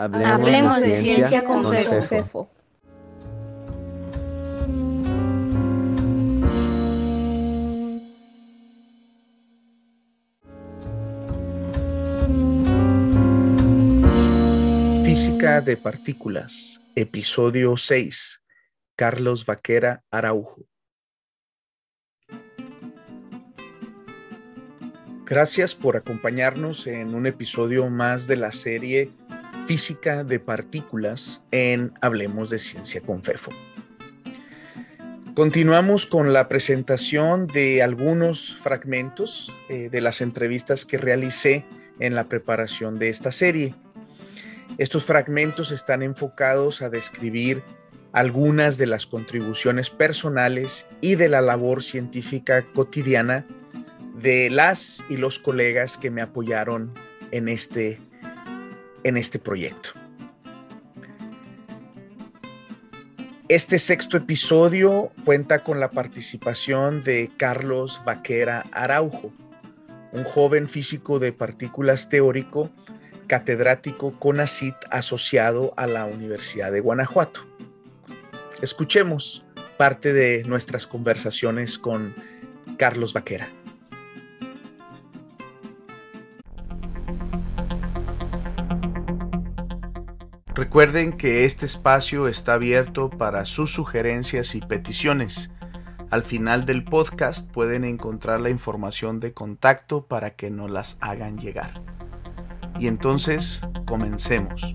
Hablemos, de, ciencia, con, Fefo. Física de partículas, episodio 6. Carlos Vaquera Araujo. Gracias por acompañarnos en un episodio más de la serie Física de partículas en Hablemos de Ciencia con FEFO. Continuamos con la presentación de algunos fragmentos eh, de las entrevistas que realicé en la preparación de esta serie. Estos fragmentos están enfocados a describir algunas de las contribuciones personales y de la labor científica cotidiana de las y los colegas que me apoyaron en este en este proyecto. Este sexto episodio cuenta con la participación de Carlos Vaquera Araujo, un joven físico de partículas teórico, catedrático CONACIT asociado a la Universidad de Guanajuato. Escuchemos parte de nuestras conversaciones con Carlos Vaquera. Recuerden que este espacio está abierto para sus sugerencias y peticiones. Al final del podcast pueden encontrar la información de contacto para que nos las hagan llegar. Y entonces, comencemos.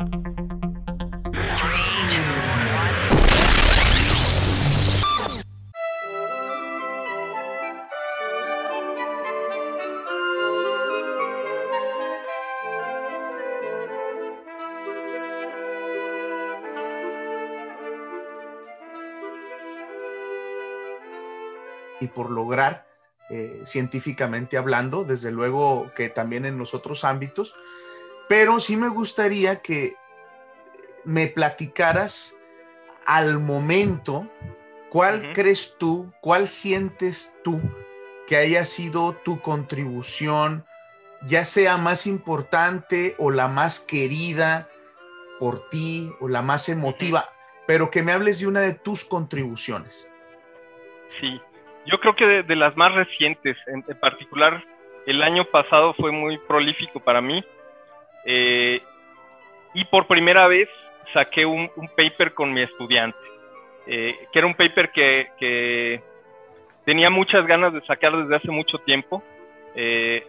Por lograr eh, científicamente hablando, desde luego que también en los otros ámbitos, pero sí me gustaría que me platicaras al momento cuál crees tú, cuál sientes tú que haya sido tu contribución, ya sea más importante o la más querida por ti o la más emotiva, pero que me hables de una de tus contribuciones. Sí, yo creo que de, las más recientes, en, particular el año pasado fue muy prolífico para mí. Eh, y por primera vez saqué un, paper con mi estudiante, eh, que era un paper que, tenía muchas ganas de sacar desde hace mucho tiempo. Eh,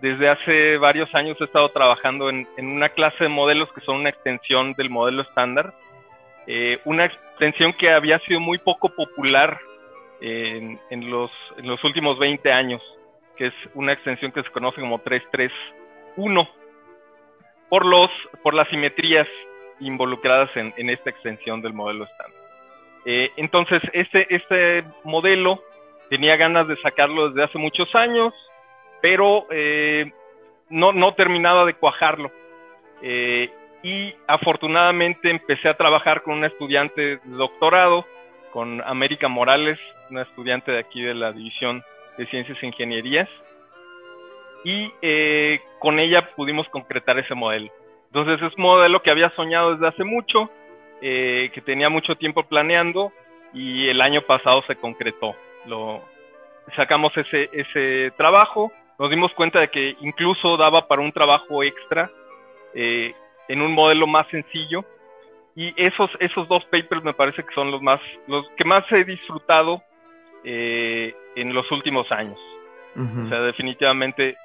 desde hace varios años he estado trabajando en, una clase de modelos que son una extensión del modelo estándar, una extensión que había sido muy poco popular en, los, últimos 20 años, que es una extensión que se conoce como 331, por, los, por las simetrías involucradas en, esta extensión del modelo estándar. Eh, entonces, este, este modelo tenía ganas de sacarlo desde hace muchos años, pero eh, no, no terminaba de cuajarlo. Eh, y afortunadamente empecé a trabajar con un estudiante de doctorado, con América Morales, una estudiante de aquí de la División de Ciencias e Ingenierías, y eh, con ella pudimos concretar ese modelo. Entonces es un modelo que había soñado desde hace mucho, eh, que tenía mucho tiempo planeando y el año pasado se concretó. Lo, sacamos ese, ese trabajo, nos dimos cuenta de que incluso daba para un trabajo extra eh, en un modelo más sencillo y esos, esos dos papers me parece que son los más, los que más he disfrutado eh, en los últimos años. O sea, definitivamente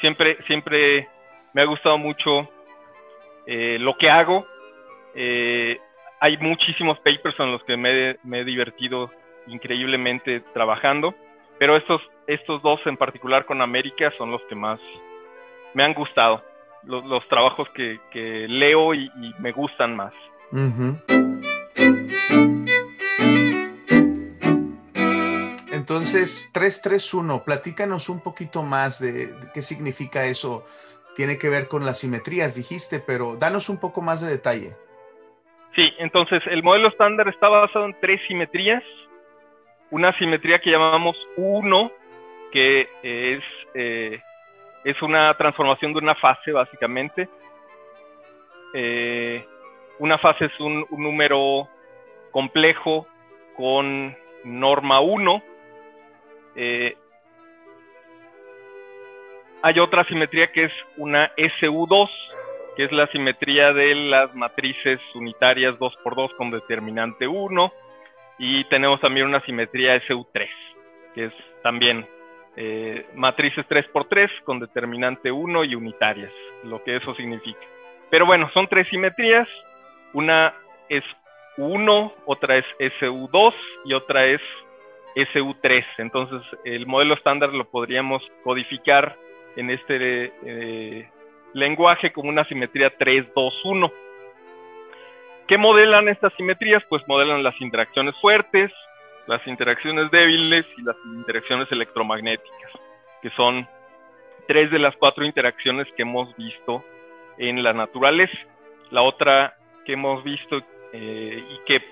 siempre, siempre me ha gustado mucho eh, lo que hago. Eh, hay muchísimos papers en los que me, he divertido increíblemente trabajando, pero estos, estos dos en particular con América son los que más me han gustado, los, trabajos que, leo y me gustan más. Entonces, 331, platícanos un poquito más de, qué significa eso. Tiene que ver con las simetrías, dijiste, pero danos un poco más de detalle. Sí, entonces el modelo estándar está basado en tres simetrías. Una simetría que llamamos 1, que es, eh, es una transformación de una fase, básicamente eh, una fase es un, número complejo con norma 1. Eh, hay otra simetría que es una SU2, que es la simetría de las matrices unitarias 2x2 con determinante 1. Y tenemos también una simetría SU3, que es también eh, matrices 3x3 con determinante 1 y unitarias, lo que eso significa. Pero bueno, son tres simetrías. Una es 1, otra es SU2 y otra es SU3. Entonces, el modelo estándar lo podríamos codificar en este eh, lenguaje como una simetría 3, 2, 1. ¿Qué modelan estas simetrías? Pues modelan las interacciones fuertes, las interacciones débiles y las interacciones electromagnéticas, que son tres de las cuatro interacciones que hemos visto en la naturaleza. La otra que hemos visto eh, y que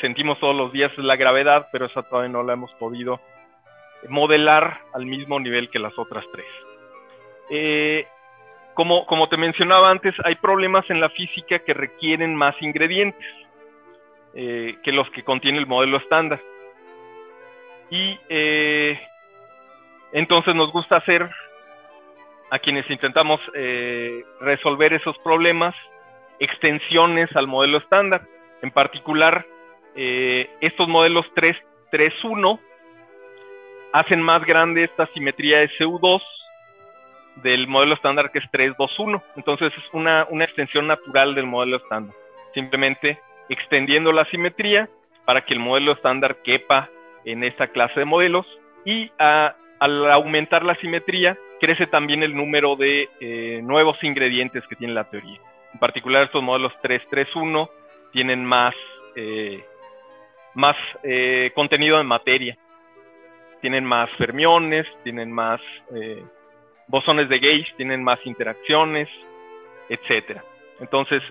sentimos todos los días es la gravedad, pero esa todavía no la hemos podido modelar al mismo nivel que las otras tres. Eh, como, como te mencionaba antes, hay problemas en la física que requieren más ingredientes eh, que los que contiene el modelo estándar. Y entonces nos gusta hacer, a quienes intentamos resolver esos problemas, extensiones al modelo estándar. En particular, eh, estos modelos 3.3.1 hacen más grande esta simetría SU2 del modelo estándar que es 3.2.1. Entonces es una, una extensión natural del modelo estándar. Simplemente extendiendo la simetría para que el modelo estándar quepa en esta clase de modelos y al aumentar la simetría crece también el número de eh, nuevos ingredientes que tiene la teoría. En particular estos modelos 331 tienen más, eh, más eh, contenido en materia, tienen más fermiones, tienen más bosones de Gauge, tienen más interacciones, etcétera. Entonces,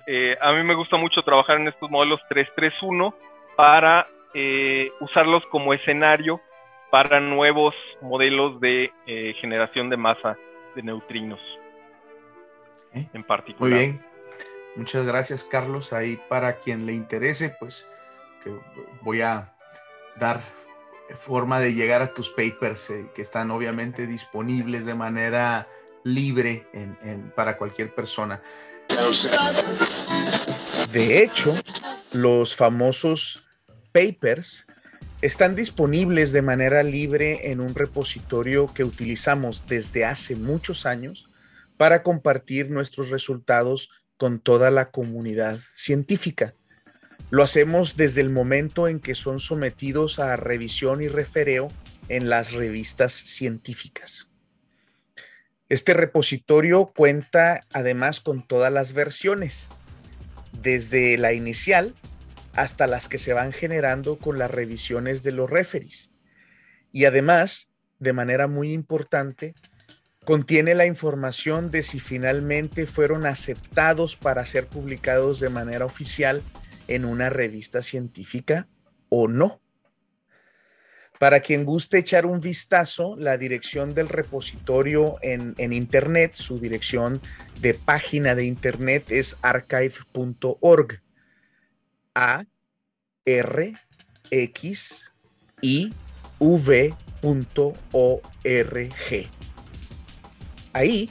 a mí me gusta mucho trabajar en estos modelos 331 para eh, usarlos como escenario para nuevos modelos de eh, generación de masa de neutrinos en particular. Muy bien. Muchas gracias, Carlos. Ahí para quien le interese, pues voy a dar forma de llegar a tus papers eh, que están obviamente disponibles de manera libre para cualquier persona. De hecho, los famosos papers están disponibles de manera libre en un repositorio que utilizamos desde hace muchos años para compartir nuestros resultados con toda la comunidad científica. Lo hacemos desde el momento en que son sometidos a revisión y refereo en las revistas científicas. Este repositorio cuenta además con todas las versiones, desde la inicial, hasta las que se van generando con las revisiones de los referees. Y además, de manera muy importante, contiene la información de si finalmente fueron aceptados para ser publicados de manera oficial en una revista científica o no. Para quien guste echar un vistazo, la dirección del repositorio en, Internet, su dirección de página de Internet es archive.org a r x i v Ahí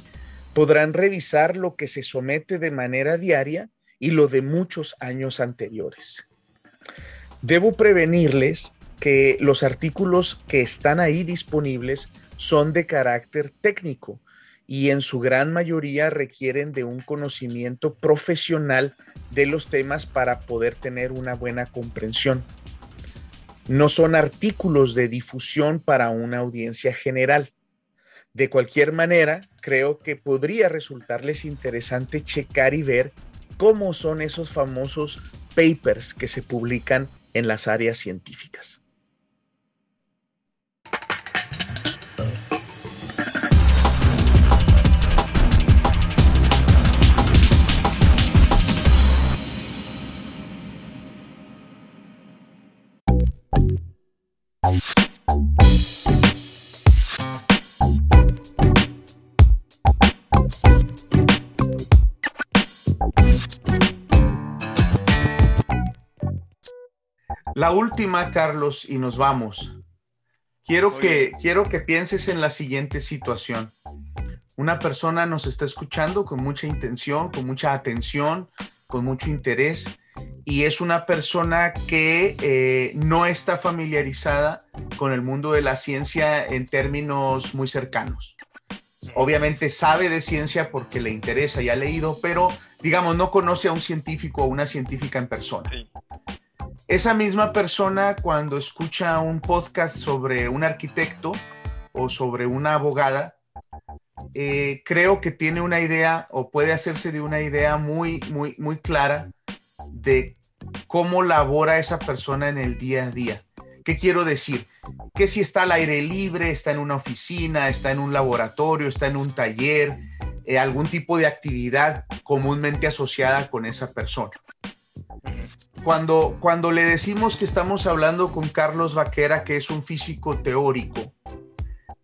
podrán revisar lo que se somete de manera diaria y lo de muchos años anteriores. Debo prevenirles que los artículos que están ahí disponibles son de carácter técnico y en su gran mayoría requieren de un conocimiento profesional de los temas para poder tener una buena comprensión. No son artículos de difusión para una audiencia general. De cualquier manera, creo que podría resultarles interesante checar y ver cómo son esos famosos papers que se publican en las áreas científicas. La última, Carlos, y nos vamos. Quiero que, quiero que pienses en la siguiente situación. Una persona nos está escuchando con mucha intención, con mucha atención, con mucho interés, y es una persona que eh, no está familiarizada con el mundo de la ciencia en términos muy cercanos. Obviamente sabe de ciencia porque le interesa y ha leído, pero digamos, no conoce a un científico o una científica en persona. Esa misma persona cuando escucha un podcast sobre un arquitecto o sobre una abogada, eh, creo que tiene una idea o puede hacerse de una idea muy, muy, muy clara de cómo labora esa persona en el día a día. ¿Qué quiero decir? Que si está al aire libre, está en una oficina, está en un laboratorio, está en un taller, eh, algún tipo de actividad comúnmente asociada con esa persona. Cuando, cuando le decimos que estamos hablando con Carlos Vaquera, que es un físico teórico,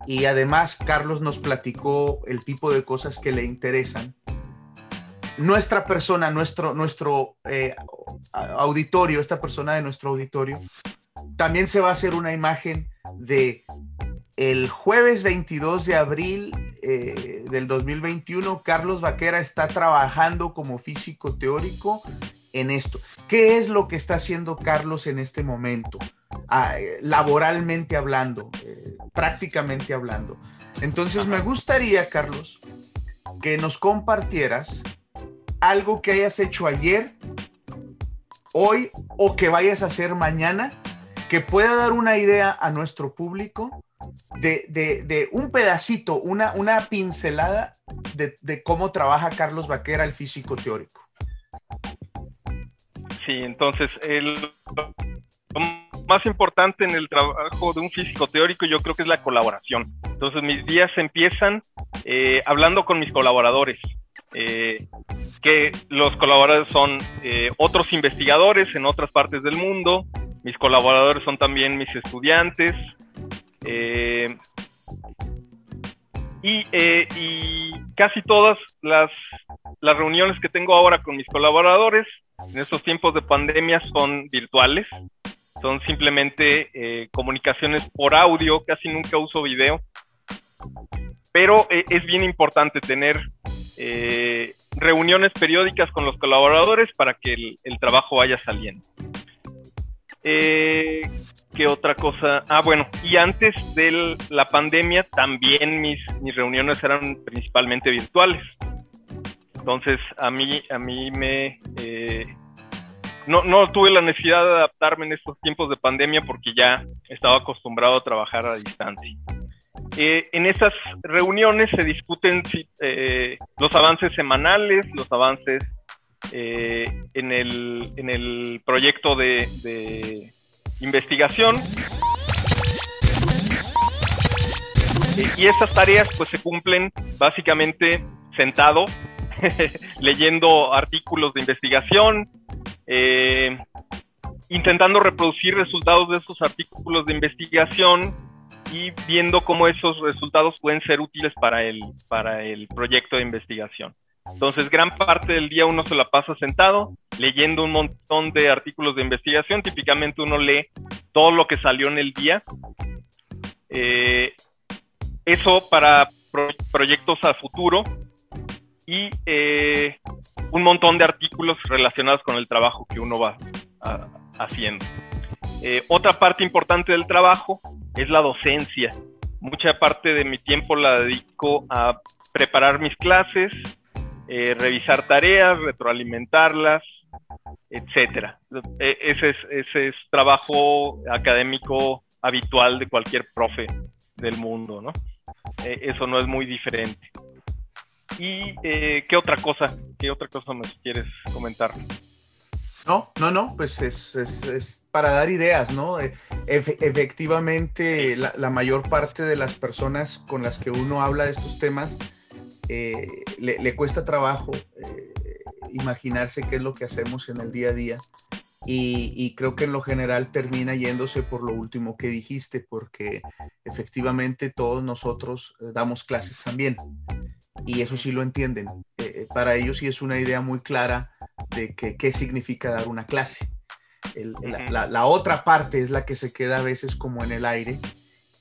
y además Carlos nos platicó el tipo de cosas que le interesan, nuestra persona, nuestro, nuestro eh, auditorio, esta persona de nuestro auditorio, también se va a hacer una imagen de el jueves 22 de abril eh, del 2021, Carlos Vaquera está trabajando como físico teórico en esto. ¿Qué es lo que está haciendo Carlos en este momento? Ah, eh, laboralmente hablando, prácticamente hablando. Entonces me gustaría, Carlos, que nos compartieras algo que hayas hecho ayer, hoy o que vayas a hacer mañana, que pueda dar una idea a nuestro público de, un pedacito, una, una pincelada de, cómo trabaja Carlos Vaquera, el físico teórico. Sí, entonces el lo más importante en el trabajo de un físico teórico yo creo que es la colaboración. Entonces mis días empiezan eh, hablando con mis colaboradores. Eh, que los colaboradores son eh, otros investigadores en otras partes del mundo, mis colaboradores son también mis estudiantes, eh, y, casi todas las, reuniones que tengo ahora con mis colaboradores en estos tiempos de pandemia son virtuales, son simplemente comunicaciones por audio, casi nunca uso video, pero es bien importante tener eh, reuniones periódicas con los colaboradores para que el, trabajo vaya saliendo. ¿Qué otra cosa? Ah, bueno, y antes de la pandemia también mis, mis reuniones eran principalmente virtuales. Entonces, a mí, a mí me... Eh, no, no tuve la necesidad de adaptarme en estos tiempos de pandemia porque ya estaba acostumbrado a trabajar a distancia. Eh, en esas reuniones se discuten eh, los avances semanales, los avances eh, en, el, proyecto de, investigación. y esas tareas pues se cumplen básicamente sentado, leyendo artículos de investigación, intentando reproducir resultados de esos artículos de investigación y viendo cómo esos resultados pueden ser útiles para el, para el proyecto de investigación. Entonces, gran parte del día uno se la pasa sentado, leyendo un montón de artículos de investigación. Típicamente uno lee todo lo que salió en el día. Eh, eso para proyectos a futuro y eh, un montón de artículos relacionados con el trabajo que uno va haciendo. Eh, otra parte importante del trabajo es la docencia. Mucha parte de mi tiempo la dedico a preparar mis clases, revisar tareas, retroalimentarlas, etcétera. E, ese es, ese es trabajo académico habitual de cualquier profe del mundo, ¿no? E, eso no es muy diferente. ¿Y eh, qué otra cosa? ¿Qué otra cosa nos quieres comentar? No, no, no, pues es, para dar ideas, ¿no? E, efectivamente, la, mayor parte de las personas con las que uno habla de estos temas eh, le, cuesta trabajo eh, imaginarse qué es lo que hacemos en el día a día. Y, creo que en lo general termina yéndose por lo último que dijiste, porque efectivamente todos nosotros eh, damos clases también. Y eso sí lo entienden. para ellos sí es una idea muy clara de qué significa dar una clase. la, otra parte es la que se queda a veces como en el aire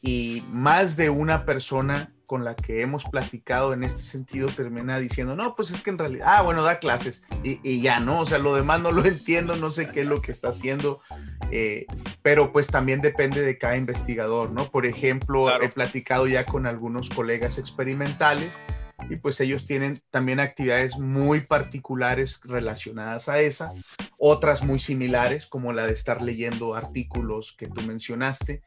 y más de una persona con la que hemos platicado en este sentido termina diciendo, no, pues es que en realidad, ah, bueno, da clases y, ya, ¿no? O sea, lo demás no lo entiendo, no sé qué es lo que está haciendo, eh, pero pues también depende de cada investigador, ¿no? Por ejemplo, he platicado ya con algunos colegas experimentales y pues ellos tienen también actividades muy particulares relacionadas a esa, otras muy similares como la de estar leyendo artículos que tú mencionaste.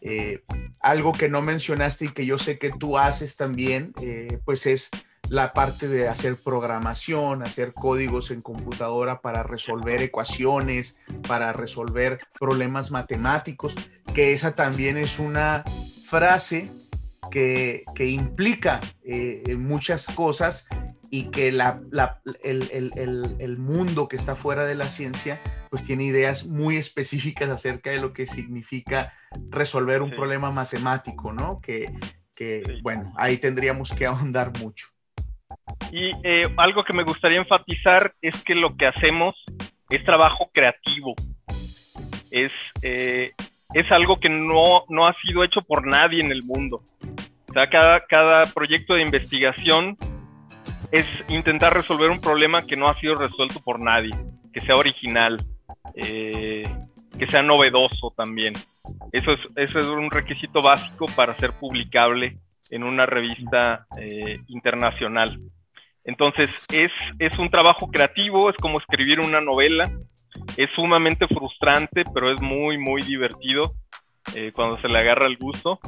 Eh, algo que no mencionaste y que yo sé que tú haces también, eh, pues es la parte de hacer programación, hacer códigos en computadora para resolver ecuaciones, para resolver problemas matemáticos, que esa también es una frase que, implica eh, muchas cosas y que la, el, mundo que está fuera de la ciencia pues tiene ideas muy específicas acerca de lo que significa resolver un problema matemático, ¿no? Que, bueno, ahí tendríamos que ahondar mucho. Y eh, algo que me gustaría enfatizar es que lo que hacemos es trabajo creativo. Es, eh, es algo que no, no ha sido hecho por nadie en el mundo. Cada, cada proyecto de investigación es intentar resolver un problema que no ha sido resuelto por nadie, que sea original, eh, que sea novedoso también. Eso es, eso es un requisito básico para ser publicable en una revista eh, internacional. Entonces, es, es un trabajo creativo, es como escribir una novela, es sumamente frustrante, pero es muy, muy divertido eh, cuando se le agarra el gusto.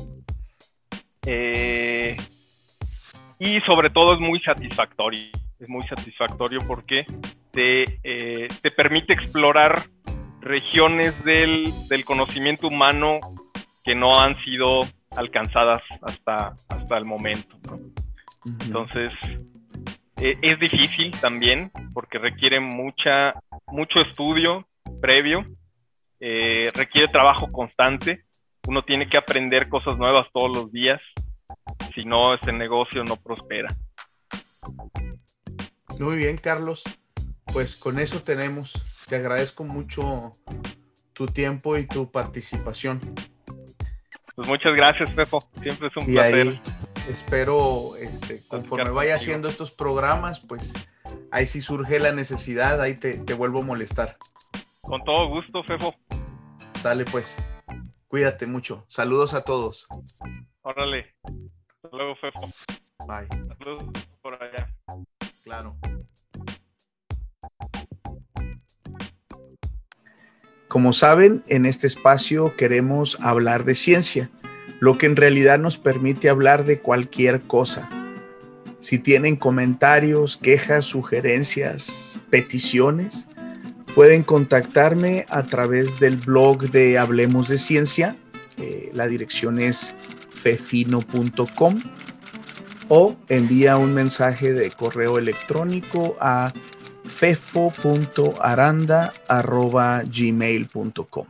Eh, y sobre todo es muy satisfactorio. Es muy satisfactorio porque te, eh, te permite explorar regiones del, del, conocimiento humano que no han sido alcanzadas hasta, hasta el momento. Entonces, es difícil también porque requiere mucha, mucho estudio previo, eh, requiere trabajo constante, uno tiene que aprender cosas nuevas todos los días, si no, este negocio no prospera. Muy bien, Carlos. Pues con eso tenemos. Te agradezco mucho tu tiempo y tu participación. Pues muchas gracias, Pepo. Siempre es un placer. espero, este, conforme vaya haciendo estos programas, pues ahí si surge la necesidad, ahí te, te vuelvo a molestar. Con todo gusto, Fefo. Sale pues. Cuídate mucho. Saludos a todos. Órale. Hasta luego, Fefo. Bye. Saludos por allá. Claro. Como saben, en este espacio queremos hablar de ciencia, lo que en realidad nos permite hablar de cualquier cosa. Si tienen comentarios, quejas, sugerencias, peticiones, pueden contactarme a través del blog de Hablemos de Ciencia. Eh, la dirección es fefino.com o envía un mensaje de correo electrónico a fefo.aranda.gmail.com.